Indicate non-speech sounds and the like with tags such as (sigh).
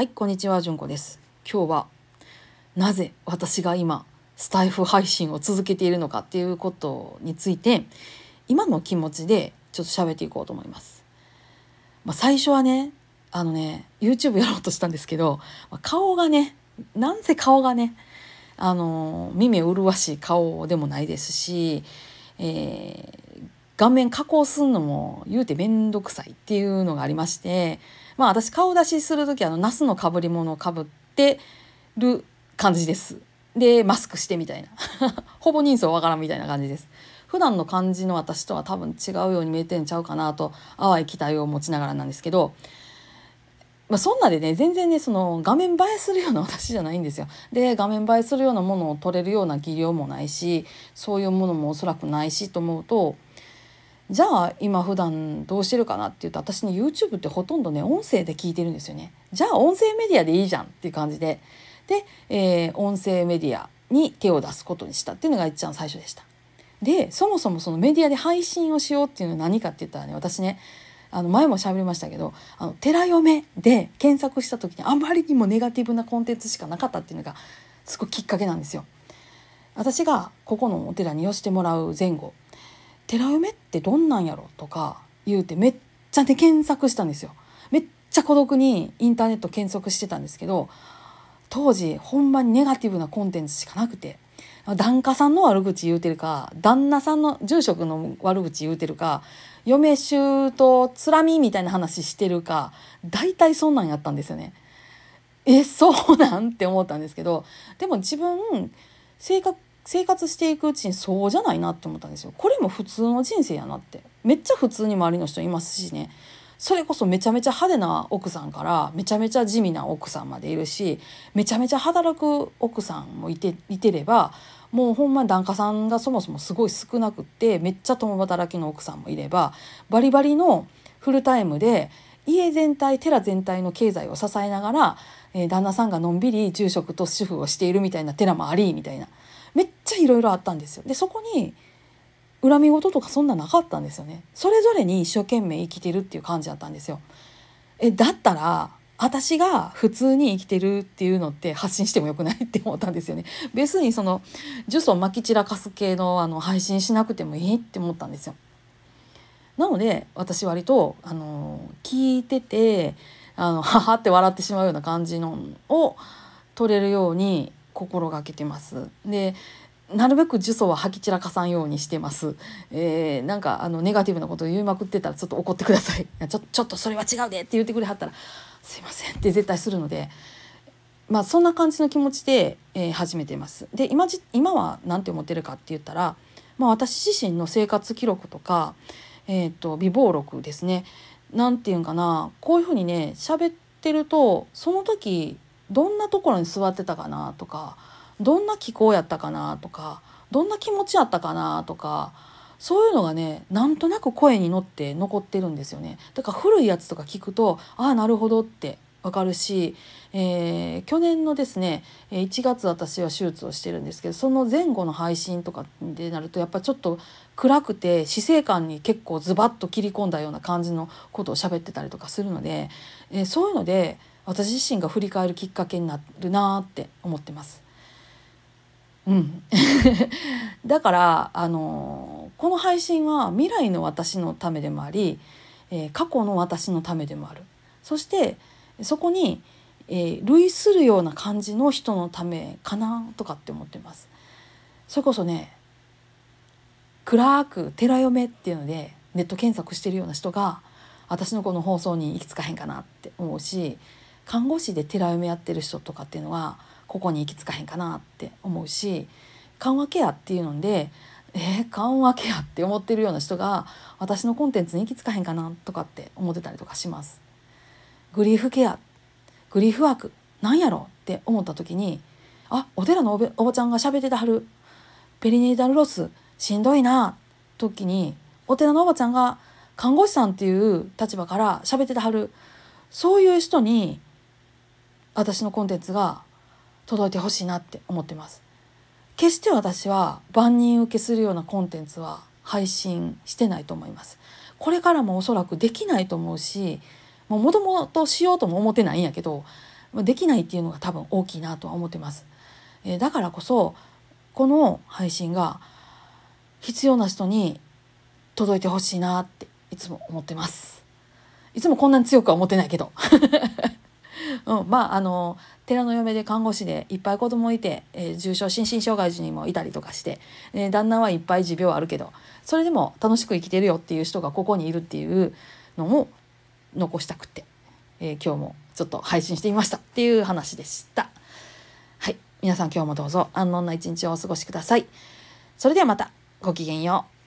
はい、こんにちは、じゅんこです。今日はなぜ私が今スタイフ配信を続けているのかっていうことについて今の気持ちでちょっと喋っていこうと思います。まあ、最初はね、あのね、YouTube やろうとしたんですけど、ま顔がね、なんせ顔がね、あの耳麗しい顔でもないですし、えー画面加工するのも言うて面倒くさいっていうのがありましてまあ私顔出しする時あのナスのかぶり物をかぶってる感じです。でマスクしてみたいな (laughs) ほぼ人相わからんみたいな感じです。普段の感じの私とは多分違うように見えてんちゃうかなと淡い期待を持ちながらなんですけど、まあ、そんなでね全然ねその画面映えするような私じゃないんですよ。で画面映えするようなものを撮れるような技量もないしそういうものもおそらくないしと思うとじゃあ今普段どうしてるかなっていうと私ね YouTube ってほとんどね音声で聞いてるんですよね。じゃあ音声メディアでいいじゃんっていう感じでで、えー音声メディアに手を出すことにしたっていうのが一番最初でした。でそもそもそのメディアで配信をしようっていうのは何かって言ったらね私ねあの前も喋りましたけど「あの寺嫁」で検索した時にあまりにもネガティブなコンテンツしかなかったっていうのがすごいきっかけなんですよ。私がここのお寺に寄してもらう前後寺嫁ってどんなんやろとか言うてめっちゃね検索したんですよ。めっちゃ孤独にインターネット検索してたんですけど当時ほんまにネガティブなコンテンツしかなくて檀家さんの悪口言うてるか旦那さんの住職の悪口言うてるか嫁姑つらみみたいな話してるか大体そんなんやったんですよね。えそうなんって思ったんですけどでも自分生活生活していくうちにそうじゃないなって思ったんですよ。これも普通の人生やなって。めっちゃ普通に周りの人いますしね。それこそめちゃめちゃ派手な奥さんからめちゃめちゃ地味な奥さんまでいるしめちゃめちゃ働く奥さんもいていてればもうほんま檀家さんがそもそもすごい少なくってめっちゃ共働きの奥さんもいればバリバリのフルタイムで家全体寺全体の経済を支えながら、えー旦那さんがのんびり住職と主婦をしているみたいな寺もありみたいな。ちゃいろいろあったんですよ。でそこに恨み事とかそんななかったんですよね。それぞれに一生懸命生きてるっていう感じだったんですよ。えだったら私が普通に生きてるっていうのって発信してもよくないって思ったんですよね。別にその呪詛まき散らかす系のあの配信しなくてもいいって思ったんですよ。なので私割とあの聞いててあの (laughs) ははって笑ってしまうような感じのを取れるように心がけてます。でなるべく呪詛は吐き散らかさんようにしてます。えーなんかあのネガティブなことを言いまくってたらちょっと怒ってください。(laughs) いちょちょっとそれは違うでって言ってくれはったらすいませんって絶対するので。まあそんな感じの気持ちで、えー始めてます。で今じ今は何て思ってるかって言ったら、まあ、私自身の生活記録とか、えー、と備忘録ですねなんていうんかなこういうふうにね喋ってるとその時どんなところに座ってたかなとかどんな気候やったかなとかどんな気持ちやったかなとかそういうのがねなんとなく声に乗って残ってるんですよね。だから古いやつとか聞くとああなるほどってわかるし、えー去年のですね1月私は手術をしてるんですけどその前後の配信とかでなるとやっぱちょっと暗くて死生観に結構ズバッと切り込んだような感じのことを喋ってたりとかするので、えーそういうので私自身が振り返るきっかけになるなって思ってます。うん、(laughs) だから、あのこの配信は未来の私のためでもあり、えー過去の私のためでもあるそしてそこに、えー類するような感じの人のためかなとかって思ってます。それこそね暗く寺嫁っていうのでネット検索してるような人が私のこの放送に行き着かへんかなって思うし看護師で寺嫁やってる人とかっていうのはここに行き着かへんかなって思うし緩和ケアっていうのでえー、緩和ケアって思ってるような人が私のコンテンツに行き着かへんかなとかって思ってたりとかします。グリーフケアグリーフワークなんやろって思った時にあお寺のおばちゃんが喋ってたはるペリネータルロスしんどいな時にお寺のおばちゃんが看護師さんっていう立場から喋ってたはるそういう人に私のコンテンツが届いてほしいなって思ってます。決して私は万人受けするようなコンテンツは配信してないと思います。これからもおそらくできないと思うしもともとしようとも思ってないんやけどできないっていうのが多分大きいなとは思ってます。えー、だからこそこの配信が必要な人に届いてほしいなっていつも思ってます。いつもこんなに強くは思ってないけど。うん、まああの寺の嫁で看護師でいっぱい子供いて、えー、重症心身障害児にもいたりとかして、えー、旦那はいっぱい持病あるけどそれでも楽しく生きてるよっていう人がここにいるっていうのを残したくって、えー、今日もちょっと配信してみましたっていう話でした。はい皆さん今日もどうぞ安穏な一日をお過ごしください。それではまたごきげんよう。